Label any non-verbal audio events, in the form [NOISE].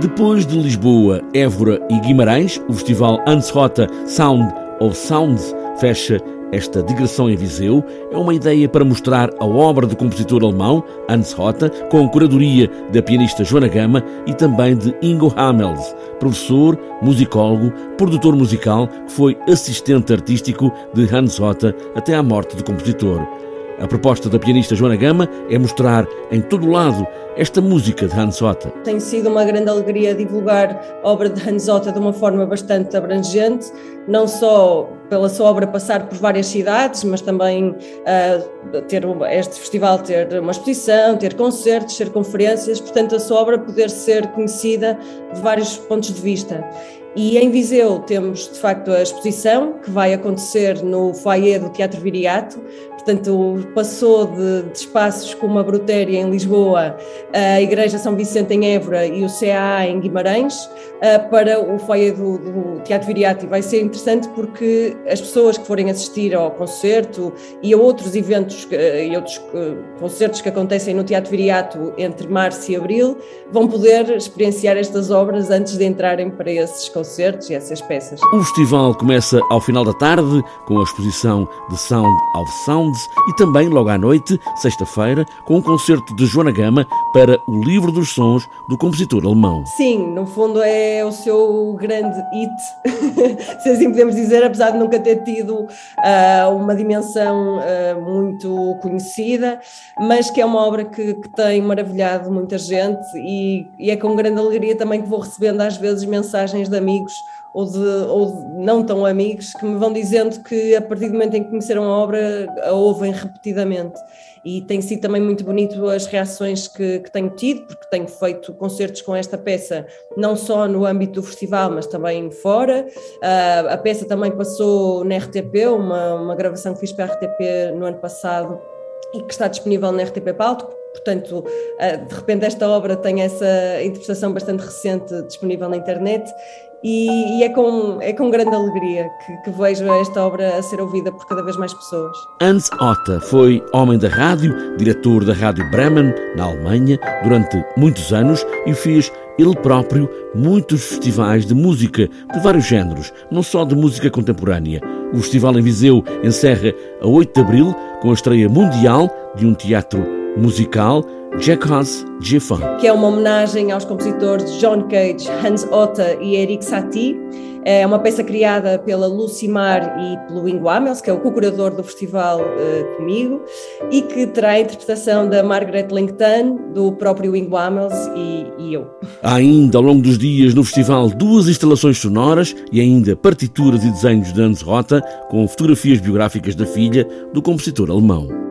Depois de Lisboa, Évora e Guimarães, o festival Hans Rota Sound of Sounds fecha esta digressão em Viseu é uma ideia para mostrar a obra do compositor alemão Hans Rota, com curadoria da pianista Joana Gama e também de Ingo Hamels, professor, musicólogo, produtor musical, que foi assistente artístico de Hans Rota até à morte do compositor. A proposta da pianista Joana Gama é mostrar em todo lado esta música de Hans Otta. Tem sido uma grande alegria divulgar a obra de Hans Otta de uma forma bastante abrangente, não só pela sua obra passar por várias cidades, mas também uh, ter este festival ter uma exposição, ter concertos, ter conferências, portanto a sua obra poder ser conhecida de vários pontos de vista. E em Viseu temos de facto a exposição que vai acontecer no foyer do Teatro Viriato, portanto passou de, de espaços como a Brutéria em Lisboa, a Igreja São Vicente em Évora e o CAA em Guimarães, uh, para o foyer do, do Teatro Viriato. E vai ser interessante porque as pessoas que forem assistir ao concerto e a outros eventos e outros uh, concertos que acontecem no Teatro Viriato entre março e abril vão poder experienciar estas obras antes de entrarem para esses concertos concertos e essas peças. O festival começa ao final da tarde com a exposição de Sound of Sounds e também logo à noite, sexta-feira, com um concerto de Joana Gama para o Livro dos Sons do compositor alemão. Sim, no fundo é o seu grande hit, [LAUGHS] se assim podemos dizer, apesar de nunca ter tido uh, uma dimensão uh, muito conhecida, mas que é uma obra que, que tem maravilhado muita gente e, e é com grande alegria também que vou recebendo às vezes mensagens de amigos amigos ou, de, ou de não tão amigos que me vão dizendo que a partir do momento em que conheceram a obra a ouvem repetidamente. E tem sido também muito bonito as reações que, que tenho tido, porque tenho feito concertos com esta peça, não só no âmbito do festival, mas também fora. Uh, a peça também passou na RTP, uma, uma gravação que fiz para a RTP no ano passado e que está disponível na RTP Palco, portanto, ah, de repente esta obra tem essa interpretação bastante recente disponível na internet e, e, é, com, é com grande alegria que, que, vejo esta obra a ser ouvida por cada vez mais pessoas. Hans Otta foi homem da rádio, diretor da Rádio Bremen, na Alemanha, durante muitos anos e fez ele próprio muitos festivais de música de vários géneros, não só de música contemporânea. O Festival em Viseu encerra a 8 de abril com a estreia mundial de um teatro musical Jacques Giffon. Que é uma homenagem aos compositores John Cage, Hans Otta e Eric Satie. É uma peça criada pela Lucimar e pelo Ingo Amels, que é o co-curador do festival uh, comigo, e que terá a interpretação da Margaret Langton, do próprio Ingo Amels e, e eu. Há ainda, ao longo dos dias, no festival, duas instalações sonoras e ainda partituras e desenhos de Hans Rota, com fotografias biográficas da filha do compositor alemão.